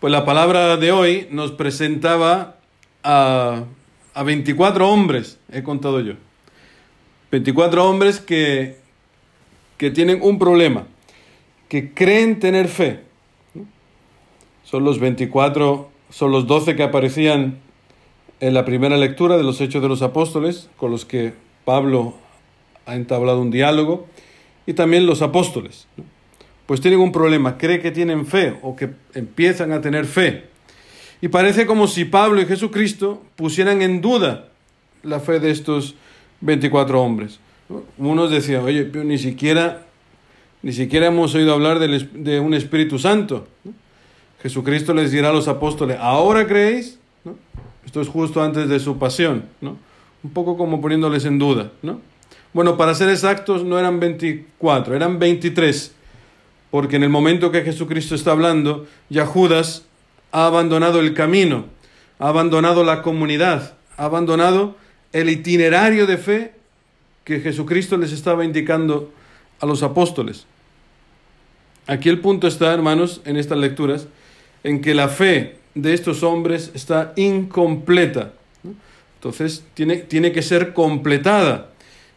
Pues la palabra de hoy nos presentaba a, a 24 hombres, he contado yo. 24 hombres que, que tienen un problema, que creen tener fe. Son los 24, son los 12 que aparecían en la primera lectura de los Hechos de los Apóstoles, con los que Pablo ha entablado un diálogo, y también los apóstoles pues tienen un problema, cree que tienen fe o que empiezan a tener fe. Y parece como si Pablo y Jesucristo pusieran en duda la fe de estos 24 hombres. Unos decían, oye, ni siquiera, ni siquiera hemos oído hablar de un Espíritu Santo. Jesucristo les dirá a los apóstoles, ¿ahora creéis? Esto es justo antes de su pasión, ¿no? Un poco como poniéndoles en duda, ¿no? Bueno, para ser exactos, no eran 24, eran 23 porque en el momento que Jesucristo está hablando, ya Judas ha abandonado el camino, ha abandonado la comunidad, ha abandonado el itinerario de fe que Jesucristo les estaba indicando a los apóstoles. Aquí el punto está, hermanos, en estas lecturas, en que la fe de estos hombres está incompleta. Entonces, tiene, tiene que ser completada.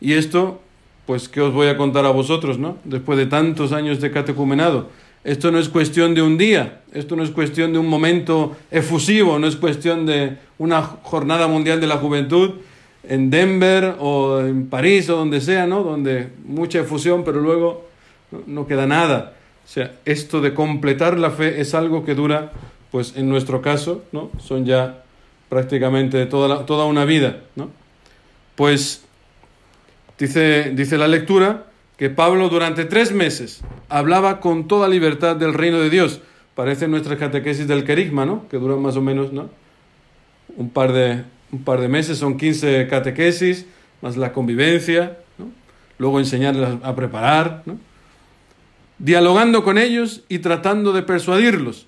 Y esto pues ¿qué os voy a contar a vosotros, no? Después de tantos años de catecumenado. Esto no es cuestión de un día, esto no es cuestión de un momento efusivo, no es cuestión de una jornada mundial de la juventud en Denver o en París o donde sea, ¿no? Donde mucha efusión, pero luego no queda nada. O sea, esto de completar la fe es algo que dura, pues en nuestro caso, ¿no? Son ya prácticamente toda, toda una vida, ¿no? Pues Dice, dice la lectura que Pablo durante tres meses hablaba con toda libertad del reino de Dios. Parece nuestra catequesis del querigma, ¿no? Que dura más o menos, ¿no? Un par de, un par de meses, son 15 catequesis, más la convivencia, ¿no? Luego enseñarles a preparar, ¿no? Dialogando con ellos y tratando de persuadirlos.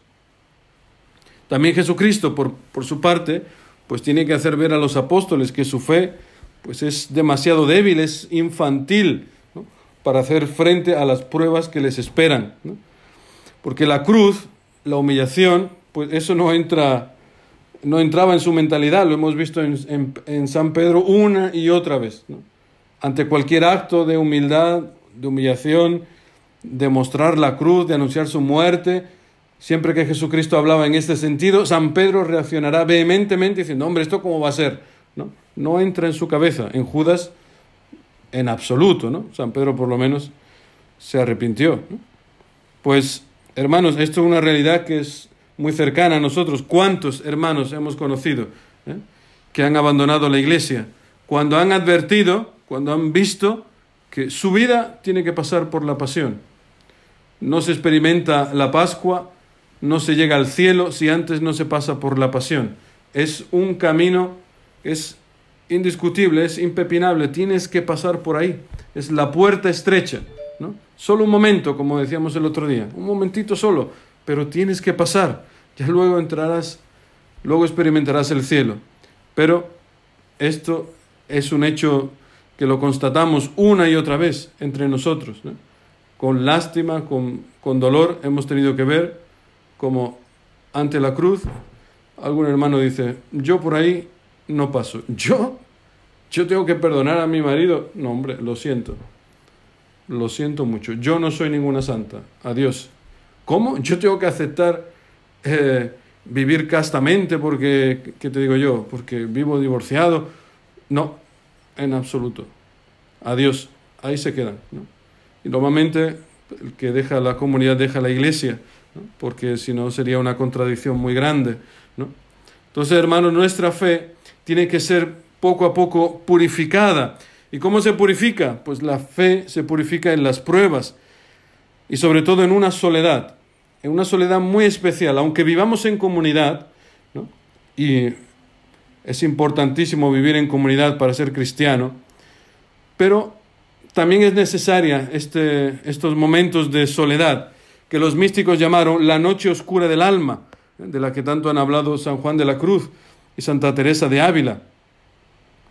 También Jesucristo, por, por su parte, pues tiene que hacer ver a los apóstoles que su fe pues es demasiado débil, es infantil para hacer frente a las pruebas que les esperan. Porque la cruz, la humillación, pues eso no entra, no entraba en su mentalidad, lo hemos visto en, en, San Pedro una y otra vez. Ante cualquier acto de humildad, de humillación, de mostrar la cruz, de anunciar su muerte, siempre que Jesucristo hablaba en este sentido, San Pedro reaccionará vehementemente diciendo, hombre, ¿esto cómo va a ser? ¿No? No entra en su cabeza, en Judas en absoluto, ¿no? San Pedro por lo menos se arrepintió. Pues, hermanos, esto es una realidad que es muy cercana a nosotros. ¿Cuántos hermanos hemos conocido eh, que han abandonado la iglesia? Cuando han advertido, cuando han visto que su vida tiene que pasar por la pasión. No se experimenta la Pascua, no se llega al cielo si antes no se pasa por la pasión. Es un camino, es indiscutible, es impepinable, tienes que pasar por ahí. Es la puerta estrecha, ¿no? Solo un momento, como decíamos el otro día, un momentito solo, pero tienes que pasar. Ya luego entrarás, luego experimentarás el cielo. Pero esto es un hecho que lo constatamos una y otra vez entre nosotros. Con lástima, con, con dolor, hemos tenido que ver como ante la cruz algún hermano dice, yo por ahí no paso. Yo, yo tengo que perdonar a mi marido. No, hombre, lo siento. Lo siento mucho. Yo no soy ninguna santa. Adiós. ¿Cómo? Yo tengo que aceptar eh, vivir castamente porque, ¿qué te digo yo? Porque vivo divorciado. No, en absoluto. Adiós. Ahí se quedan. Y normalmente el que deja la comunidad deja la iglesia, porque si no sería una contradicción muy grande. ¿no? Entonces, hermanos, nuestra fe tiene que ser poco a poco purificada. ¿Y cómo se purifica? Pues la fe se purifica en las pruebas y sobre todo en una soledad, en una soledad muy especial, aunque vivamos en comunidad, y es importantísimo vivir en comunidad para ser cristiano, pero también es necesaria este, estos momentos de soledad que los místicos llamaron la noche oscura del alma, de la que tanto han hablado San Juan de la Cruz, y Santa Teresa de Ávila,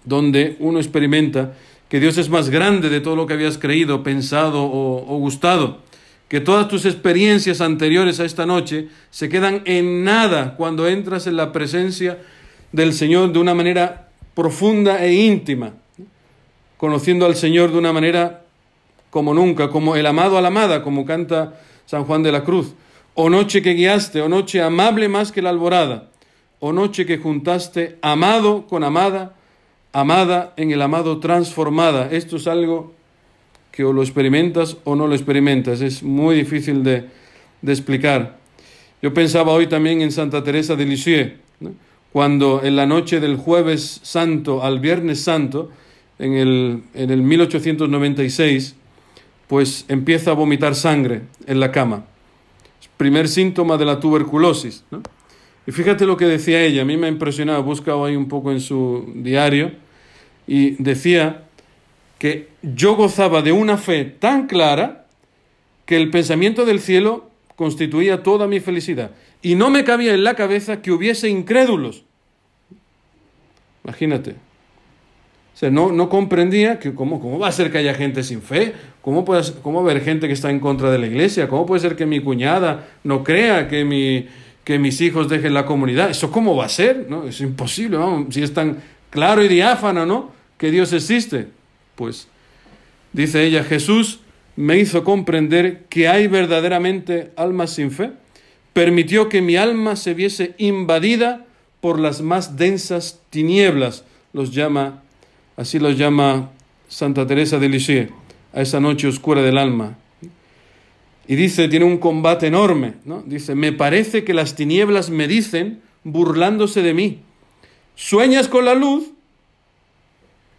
donde uno experimenta que Dios es más grande de todo lo que habías creído, pensado o, gustado, que todas tus experiencias anteriores a esta noche se quedan en nada cuando entras en la presencia del Señor de una manera profunda e íntima, conociendo al Señor de una manera como nunca, como el amado a la amada, como canta San Juan de la Cruz. O noche que guiaste, o noche amable más que la alborada, o noche que juntaste amado con amada, amada en el amado transformada. Esto es algo que o lo experimentas o no lo experimentas. Es muy difícil de, explicar. Yo pensaba hoy también en Santa Teresa de Lisieux, cuando en la noche del jueves santo al viernes santo, en el, en el 1896, pues empieza a vomitar sangre en la cama. Primer síntoma de la tuberculosis. Y fíjate lo que decía ella, a mí me ha impresionado, he buscado ahí un poco en su diario, y decía que yo gozaba de una fe tan clara que el pensamiento del cielo constituía toda mi felicidad. Y no me cabía en la cabeza que hubiese incrédulos. Imagínate. O sea, no, no comprendía que cómo, cómo va a ser que haya gente sin fe, ¿Cómo puede, cómo haber gente que está en contra de la iglesia, cómo puede ser que mi cuñada no crea que, mi, que mis hijos dejen la comunidad. ¿Eso cómo va a ser? ¿No? Es imposible, si es tan claro y diáfano, ¿no? Que Dios existe. Pues dice ella, Jesús me hizo comprender que hay verdaderamente almas sin fe, permitió que mi alma se viese invadida por las más densas tinieblas, los llama, así los llama Santa Teresa de Lisieux, a esa noche oscura del alma. Y dice, tiene un combate enorme, ¿no? Dice, me parece que las tinieblas me dicen, burlándose de mí, sueñas con la luz,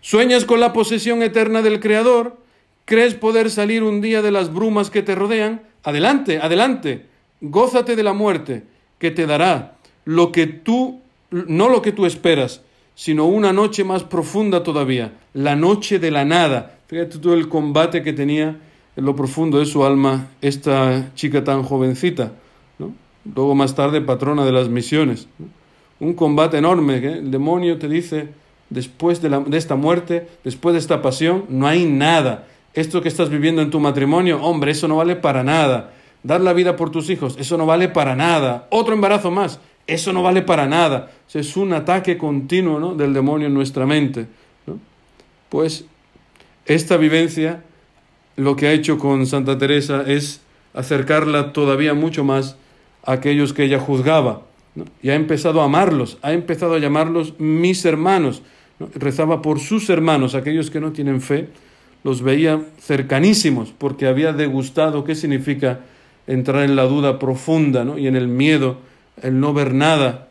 ¿Sueñas con la posesión eterna del Creador? ¿Crees poder salir un día de las brumas que te rodean? Adelante, adelante. Gózate de la muerte que te dará lo que tú, no lo que tú esperas, sino una noche más profunda todavía, la noche de la nada. Fíjate todo el combate que tenía lo profundo de su alma esta chica tan jovencita, luego más tarde patrona de las misiones. Un combate enorme, ¿eh? el demonio te dice, después de, esta muerte, después de esta pasión, no hay nada. Esto que estás viviendo en tu matrimonio, hombre, eso no vale para nada. Dar la vida por tus hijos, eso no vale para nada. Otro embarazo más, eso no vale para nada. es un ataque continuo del demonio en nuestra mente. Pues esta vivencia lo que ha hecho con Santa Teresa es acercarla todavía mucho más a aquellos que ella juzgaba. Y ha empezado a amarlos, ha empezado a llamarlos mis hermanos rezaba por sus hermanos, aquellos que no tienen fe, los veía cercanísimos porque había degustado qué significa entrar en la duda profunda y en el miedo, el no ver nada.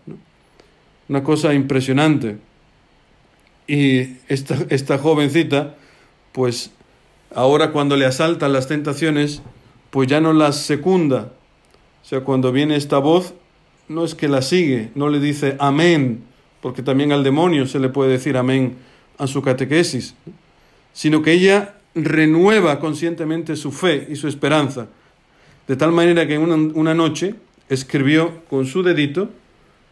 Una cosa impresionante. Y esta, esta jovencita, pues ahora cuando le asaltan las tentaciones, pues ya no las secunda. O sea, cuando viene esta voz, no es que la sigue, no le dice amén, porque también al demonio se le puede decir amén a su catequesis, sino que ella renueva conscientemente su fe y su esperanza, de tal manera que una, una noche escribió con su dedito,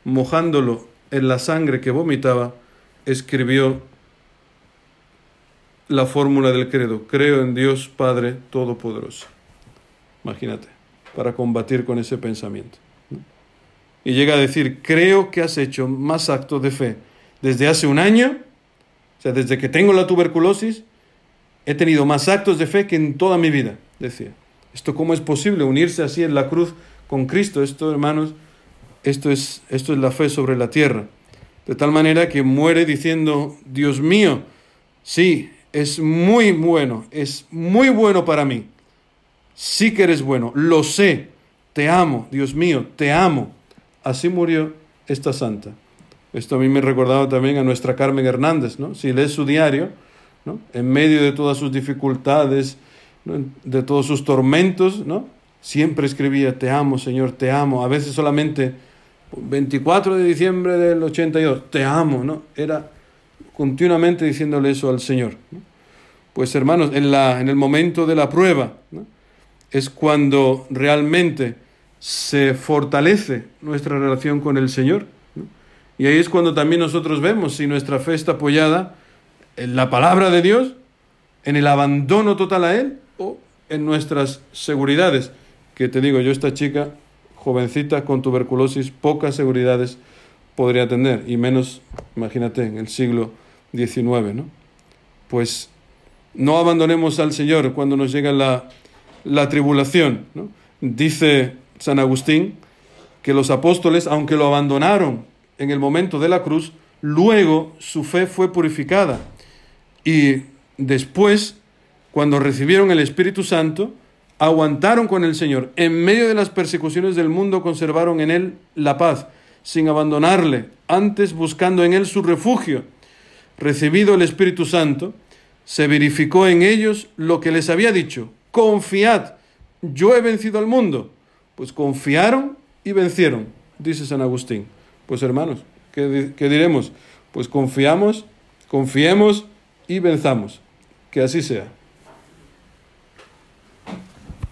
mojándolo en la sangre que vomitaba, escribió la fórmula del credo, creo en Dios Padre Todopoderoso. Imagínate, para combatir con ese pensamiento y llega a decir, creo que has hecho más actos de fe desde hace un año, o sea, desde que tengo la tuberculosis, he tenido más actos de fe que en toda mi vida, decía. ¿Esto cómo es posible? Unirse así en la cruz con Cristo. Esto, hermanos, esto es, esto es la fe sobre la tierra. De tal manera que muere diciendo, Dios mío, sí, es muy bueno, es muy bueno para mí. Sí que eres bueno, lo sé, te amo, Dios mío, te amo. Así murió esta santa. Esto a mí me recordaba también a nuestra Carmen Hernández, ¿no? Si lees su diario, ¿no? En medio de todas sus dificultades, de todos sus tormentos, ¿no? Siempre escribía, te amo, Señor, te amo. A veces solamente 24 de diciembre del 82, te amo, ¿no? Era continuamente diciéndole eso al Señor. Pues hermanos, en, la, en el momento de la prueba, es cuando realmente se fortalece nuestra relación con el Señor. Y ahí es cuando también nosotros vemos si nuestra fe está apoyada en la palabra de Dios, en el abandono total a Él o en nuestras seguridades. que te digo yo, esta chica, jovencita con tuberculosis, pocas seguridades podría tener, y menos, imagínate, en el siglo XIX, ¿no? Pues no abandonemos al Señor cuando nos llega la, la tribulación, ¿no? Dice San Agustín que los apóstoles, aunque lo abandonaron en el momento de la cruz, luego su fe fue purificada y después, cuando recibieron el Espíritu Santo, aguantaron con el Señor. En medio de las persecuciones del mundo conservaron en Él la paz, sin abandonarle, antes buscando en Él su refugio. Recibido el Espíritu Santo, se verificó en ellos lo que les había dicho. Confiad, yo he vencido al mundo. Pues confiaron y vencieron, dice San Agustín. Pues hermanos, ¿qué, qué diremos? Pues confiamos, confiemos y venzamos. Que así sea.